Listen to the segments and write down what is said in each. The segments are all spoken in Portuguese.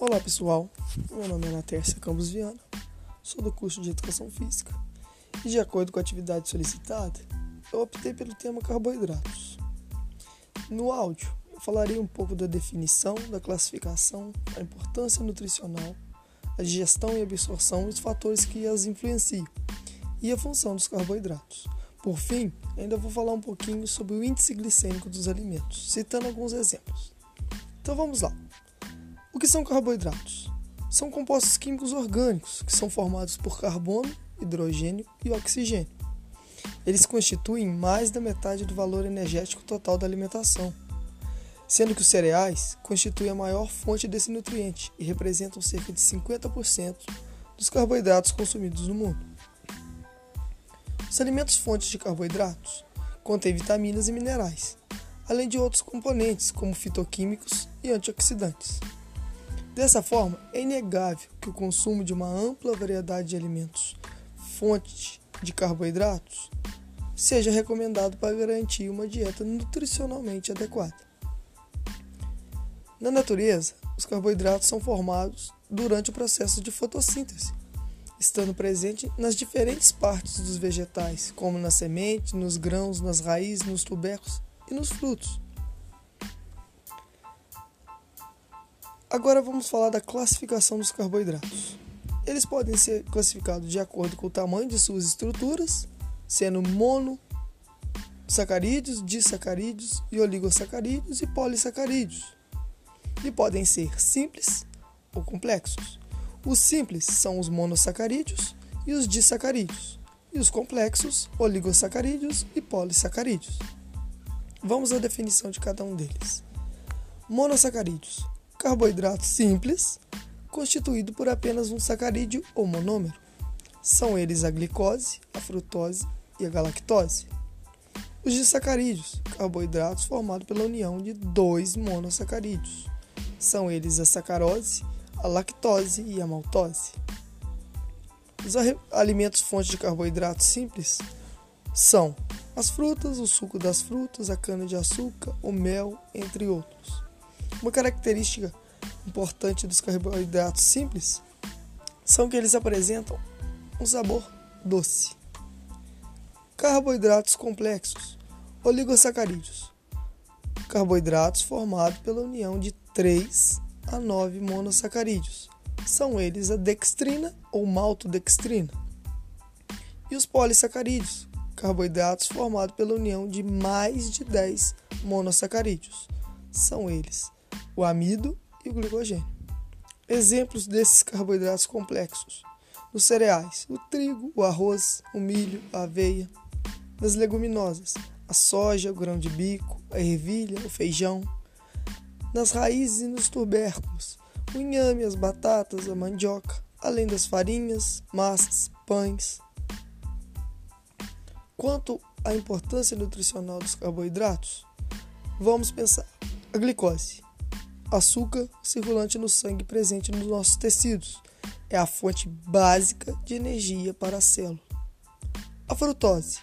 Olá pessoal, meu nome é Natércia Campos Viana, sou do curso de Educação Física e, de acordo com a atividade solicitada, eu optei pelo tema carboidratos. No áudio, eu falarei um pouco da definição, da classificação, a importância nutricional, a digestão e absorção e os fatores que as influenciam e a função dos carboidratos. Por fim, ainda vou falar um pouquinho sobre o índice glicêmico dos alimentos, citando alguns exemplos. Então vamos lá. Que são carboidratos? São compostos químicos orgânicos que são formados por carbono, hidrogênio e oxigênio. Eles constituem mais da metade do valor energético total da alimentação, sendo que os cereais constituem a maior fonte desse nutriente e representam cerca de 50% dos carboidratos consumidos no mundo. Os alimentos fontes de carboidratos contêm vitaminas e minerais, além de outros componentes como fitoquímicos e antioxidantes. Dessa forma, é inegável que o consumo de uma ampla variedade de alimentos fonte de carboidratos seja recomendado para garantir uma dieta nutricionalmente adequada. Na natureza, os carboidratos são formados durante o processo de fotossíntese, estando presente nas diferentes partes dos vegetais, como na semente, nos grãos, nas raízes, nos tubérculos e nos frutos. Agora vamos falar da classificação dos carboidratos. Eles podem ser classificados de acordo com o tamanho de suas estruturas, sendo monossacarídeos, disacarídeos e oligosacarídeos e polissacarídeos. E podem ser simples ou complexos. Os simples são os monossacarídeos e os disacarídeos, e os complexos, oligosacarídeos e polissacarídeos. Vamos à definição de cada um deles. Monossacarídeos carboidrato simples, constituído por apenas um sacarídeo ou monômero. São eles a glicose, a frutose e a galactose. Os disacarídeos, carboidratos formados pela união de dois monossacarídeos. São eles a sacarose, a lactose e a maltose. Os alimentos fontes de carboidratos simples são as frutas, o suco das frutas, a cana-de-açúcar, o mel, entre outros. Uma característica importante dos carboidratos simples são que eles apresentam um sabor doce. Carboidratos complexos, oligosacarídeos. Carboidratos formados pela união de 3 a 9 monossacarídeos. São eles a dextrina ou maltodextrina. E os polissacarídeos, carboidratos formados pela união de mais de 10 monossacarídeos. São eles o amido e o glicogênio. Exemplos desses carboidratos complexos: nos cereais, o trigo, o arroz, o milho, a aveia. Nas leguminosas, a soja, o grão de bico, a ervilha, o feijão. Nas raízes e nos tubérculos, o inhame, as batatas, a mandioca, além das farinhas, massas, pães. Quanto à importância nutricional dos carboidratos, vamos pensar a glicose açúcar circulante no sangue presente nos nossos tecidos. É a fonte básica de energia para a célula. A frutose,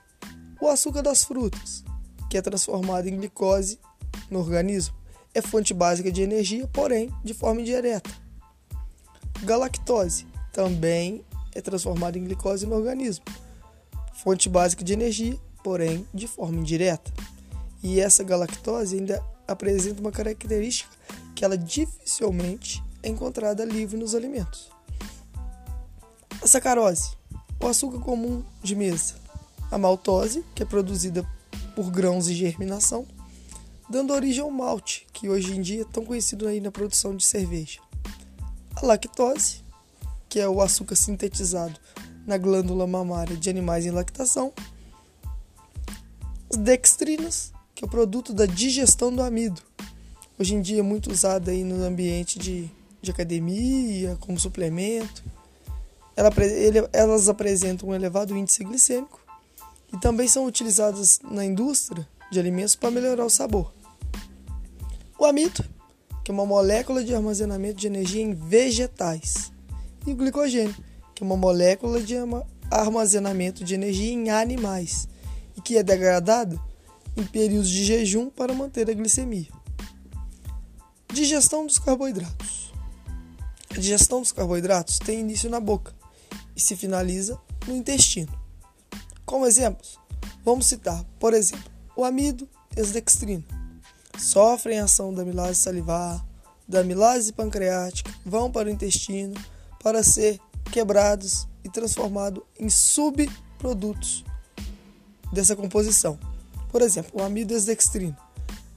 o açúcar das frutas, que é transformado em glicose no organismo, é fonte básica de energia, porém de forma indireta. Galactose também é transformada em glicose no organismo, fonte básica de energia, porém de forma indireta. E essa galactose ainda apresenta uma característica que ela dificilmente é encontrada livre nos alimentos. A sacarose, o açúcar comum de mesa. A maltose, que é produzida por grãos de germinação, dando origem ao malte, que hoje em dia é tão conhecido aí na produção de cerveja. A lactose, que é o açúcar sintetizado na glândula mamária de animais em lactação. As dextrinas, que é o produto da digestão do amido, hoje em dia é muito usada aí no ambiente de, de academia, como suplemento. Ela, ele, elas apresentam um elevado índice glicêmico e também são utilizadas na indústria de alimentos para melhorar o sabor. O amido, que é uma molécula de armazenamento de energia em vegetais, e o glicogênio, que é uma molécula de armazenamento de energia em animais e que é degradado em períodos de jejum para manter a glicemia. Digestão dos carboidratos. A digestão dos carboidratos tem início na boca e se finaliza no intestino. Como exemplos, vamos citar, por exemplo, o amido e as dextrina. Sofrem ação da amilase salivar, da amilase pancreática, vão para o intestino para ser quebrados e transformados em subprodutos dessa composição. Por exemplo, o amido e as dextrina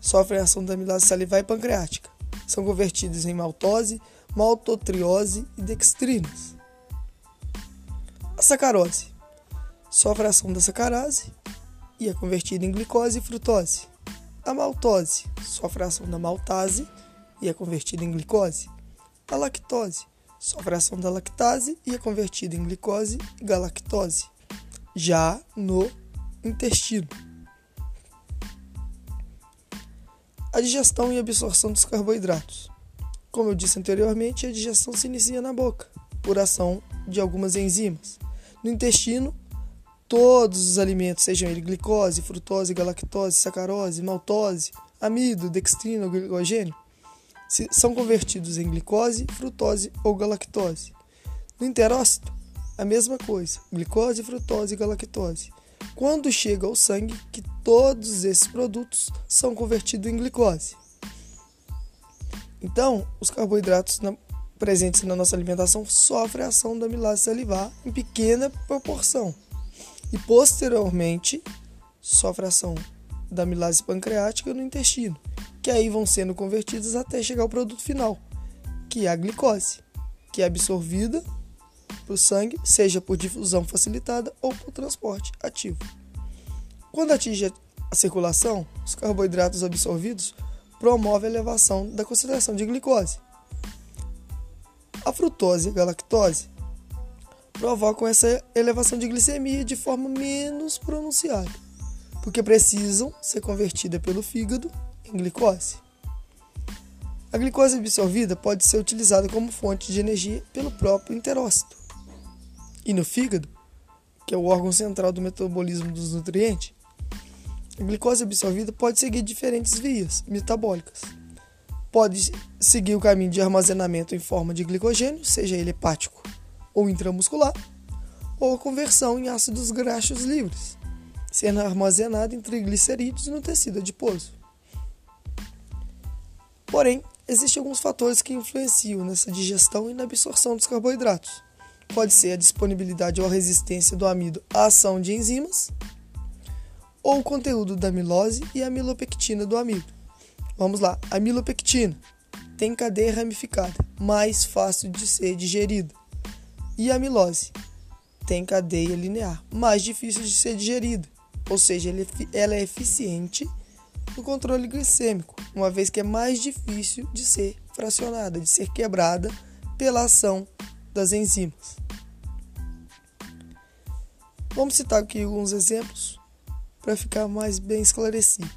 sofrem ação da amilase salivar e pancreática. São convertidos em maltose, maltotriose e dextrinas. A sacarose sofre a ação da sacarase e é convertida em glicose e frutose. A maltose sofre a ação da maltase e é convertida em glicose. A lactose sofre a ação da lactase e é convertida em glicose e galactose. Já no intestino. Digestão e absorção dos carboidratos. Como eu disse anteriormente, a digestão se inicia na boca, por ação de algumas enzimas. No intestino, todos os alimentos, sejam eles glicose, frutose, galactose, sacarose, maltose, amido, dextrina ou glicogênio, são convertidos em glicose, frutose ou galactose. No enterócito, a mesma coisa, glicose, frutose e galactose. Quando chega ao sangue, que todos esses produtos são convertidos em glicose. Então, os carboidratos na, presentes na nossa alimentação sofrem a ação da amilase salivar em pequena proporção e posteriormente sofre a ação da amilase pancreática no intestino, que aí vão sendo convertidas até chegar ao produto final, que é a glicose, que é absorvida para o sangue, seja por difusão facilitada ou por transporte ativo. Quando atinge a circulação, os carboidratos absorvidos promovem a elevação da concentração de glicose. A frutose e a galactose provocam essa elevação de glicemia de forma menos pronunciada, porque precisam ser convertidas pelo fígado em glicose. A glicose absorvida pode ser utilizada como fonte de energia pelo próprio enterócito. E no fígado, que é o órgão central do metabolismo dos nutrientes, a glicose absorvida pode seguir diferentes vias metabólicas. Pode seguir o caminho de armazenamento em forma de glicogênio, seja ele hepático ou intramuscular, ou a conversão em ácidos graxos livres, sendo armazenado em triglicerídeos no tecido adiposo. Porém, existem alguns fatores que influenciam nessa digestão e na absorção dos carboidratos. Pode ser a disponibilidade ou a resistência do amido à ação de enzimas, ou o conteúdo da amilose e a amilopectina do amido. Vamos lá, a amilopectina tem cadeia ramificada, mais fácil de ser digerida. E a amilose tem cadeia linear, mais difícil de ser digerida, ou seja, ela é eficiente no controle glicêmico, uma vez que é mais difícil de ser fracionada, de ser quebrada pela ação das enzimas. Vamos citar aqui alguns exemplos para ficar mais bem esclarecido.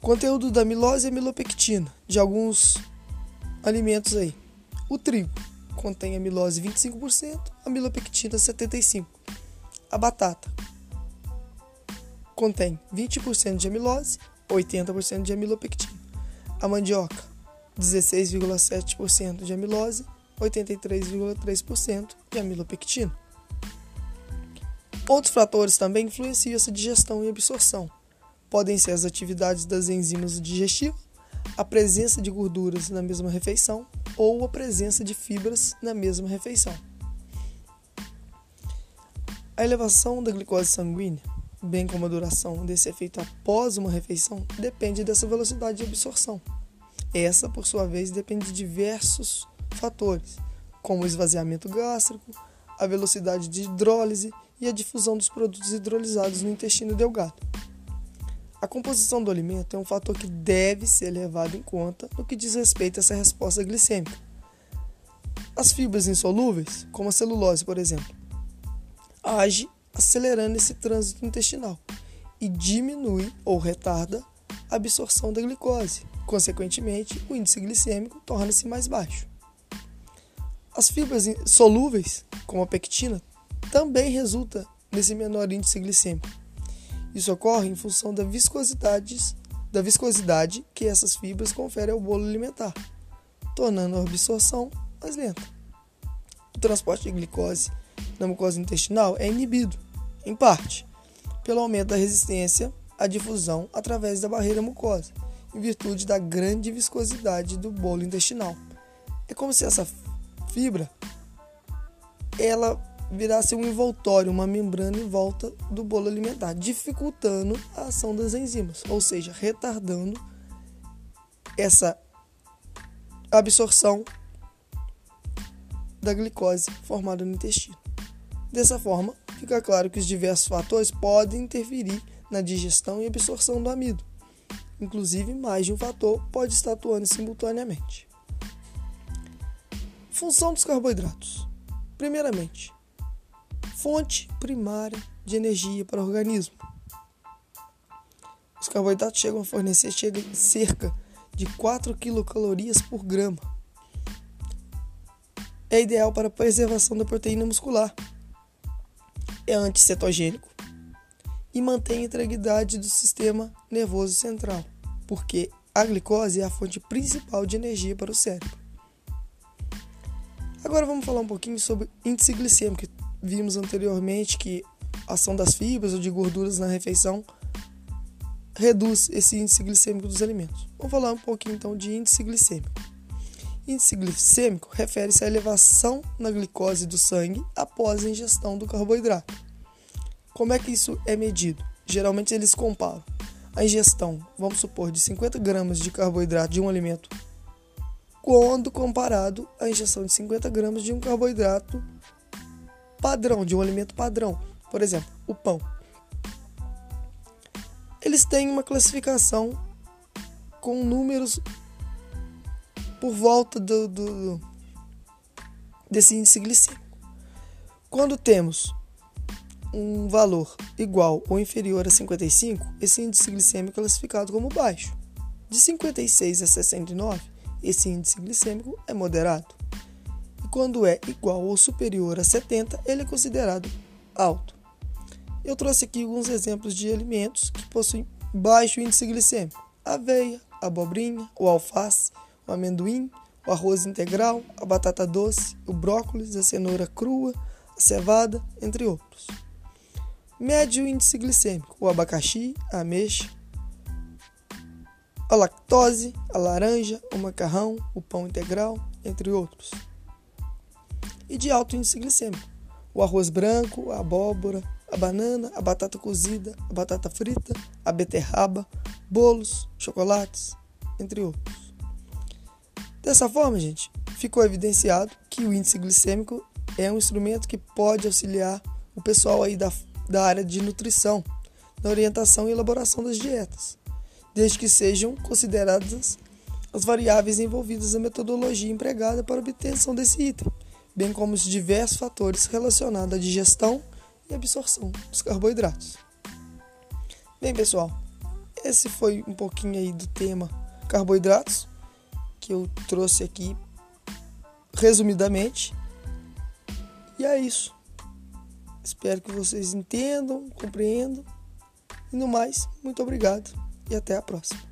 Conteúdo da amilose e amilopectina de alguns alimentos aí. O trigo contém amilose 25%, amilopectina 75%. A batata contém 20% de amilose, 80% de amilopectina. A mandioca 16,7% de amilose, 83,3% de amilopectina. Outros fatores também influenciam essa digestão e absorção. Podem ser as atividades das enzimas digestivas, a presença de gorduras na mesma refeição ou a presença de fibras na mesma refeição. A elevação da glicose sanguínea, bem como a duração desse efeito após uma refeição, depende dessa velocidade de absorção. Essa, por sua vez, depende de diversos fatores, como o esvaziamento gástrico, a velocidade de hidrólise e a difusão dos produtos hidrolisados no intestino delgado. A composição do alimento é um fator que deve ser levado em conta no que diz respeito a essa resposta glicêmica. As fibras insolúveis, como a celulose, por exemplo, age acelerando esse trânsito intestinal e diminui ou retarda a absorção da glicose. Consequentemente, o índice glicêmico torna-se mais baixo. As fibras solúveis, como a pectina, também resulta nesse menor índice glicêmico. Isso ocorre em função da viscosidade, da viscosidade que essas fibras conferem ao bolo alimentar, tornando a absorção mais lenta. O transporte de glicose na mucosa intestinal é inibido, em parte, pelo aumento da resistência à difusão através da barreira mucosa, em virtude da grande viscosidade do bolo intestinal. É como se essa fibra ela virasse um envoltório, uma membrana em volta do bolo alimentar, dificultando a ação das enzimas, ou seja, retardando essa absorção da glicose formada no intestino. Dessa forma, fica claro que os diversos fatores podem interferir na digestão e absorção do amido. Inclusive, mais de um fator pode estar atuando simultaneamente. Função dos carboidratos. Primeiramente, fonte primária de energia para o organismo. Os carboidratos chegam a fornecer cerca de 4 quilocalorias por grama. É ideal para a preservação da proteína muscular. É anticetogênico e mantém a integridade do sistema nervoso central, porque a glicose é a fonte principal de energia para o cérebro. Agora vamos falar um pouquinho sobre índice glicêmico, vimos anteriormente que a ação das fibras ou de gorduras na refeição reduz esse índice glicêmico dos alimentos. Vamos falar um pouquinho então de índice glicêmico. Índice glicêmico refere-se à elevação na glicose do sangue após a ingestão do carboidrato. Como é que isso é medido? Geralmente eles comparam a ingestão, vamos supor, de 50 gramas de carboidrato de um alimento, quando comparado à ingestão de 50 gramas de um carboidrato padrão, de um alimento padrão. Por exemplo, o pão. Eles têm uma classificação com números por volta do, do desse índice glicêmico. Quando temos um valor igual ou inferior a 55, esse índice glicêmico é classificado como baixo. De 56 a 69, esse índice glicêmico é moderado quando é igual ou superior a 70, ele é considerado alto. Eu trouxe aqui alguns exemplos de alimentos que possuem baixo índice glicêmico: aveia, abobrinha, o alface, o amendoim, o arroz integral, a batata doce, o brócolis, a cenoura crua, a cevada, entre outros. Médio índice glicêmico: o abacaxi, a ameixa, a lactose, a laranja, o macarrão, o pão integral, entre outros e de alto índice glicêmico. O arroz branco, a abóbora, a banana, a batata cozida, a batata frita, a beterraba, bolos, chocolates, entre outros. Dessa forma, gente, ficou evidenciado que o índice glicêmico é um instrumento que pode auxiliar o pessoal aí da, da área de nutrição, na orientação e elaboração das dietas, desde que sejam consideradas as variáveis envolvidas na metodologia empregada para obtenção desse item, bem como os diversos fatores relacionados à digestão e absorção dos carboidratos. Bem, pessoal, esse foi um pouquinho aí do tema carboidratos que eu trouxe aqui resumidamente. E é isso. Espero que vocês entendam, compreendam. E no mais, muito obrigado e até a próxima.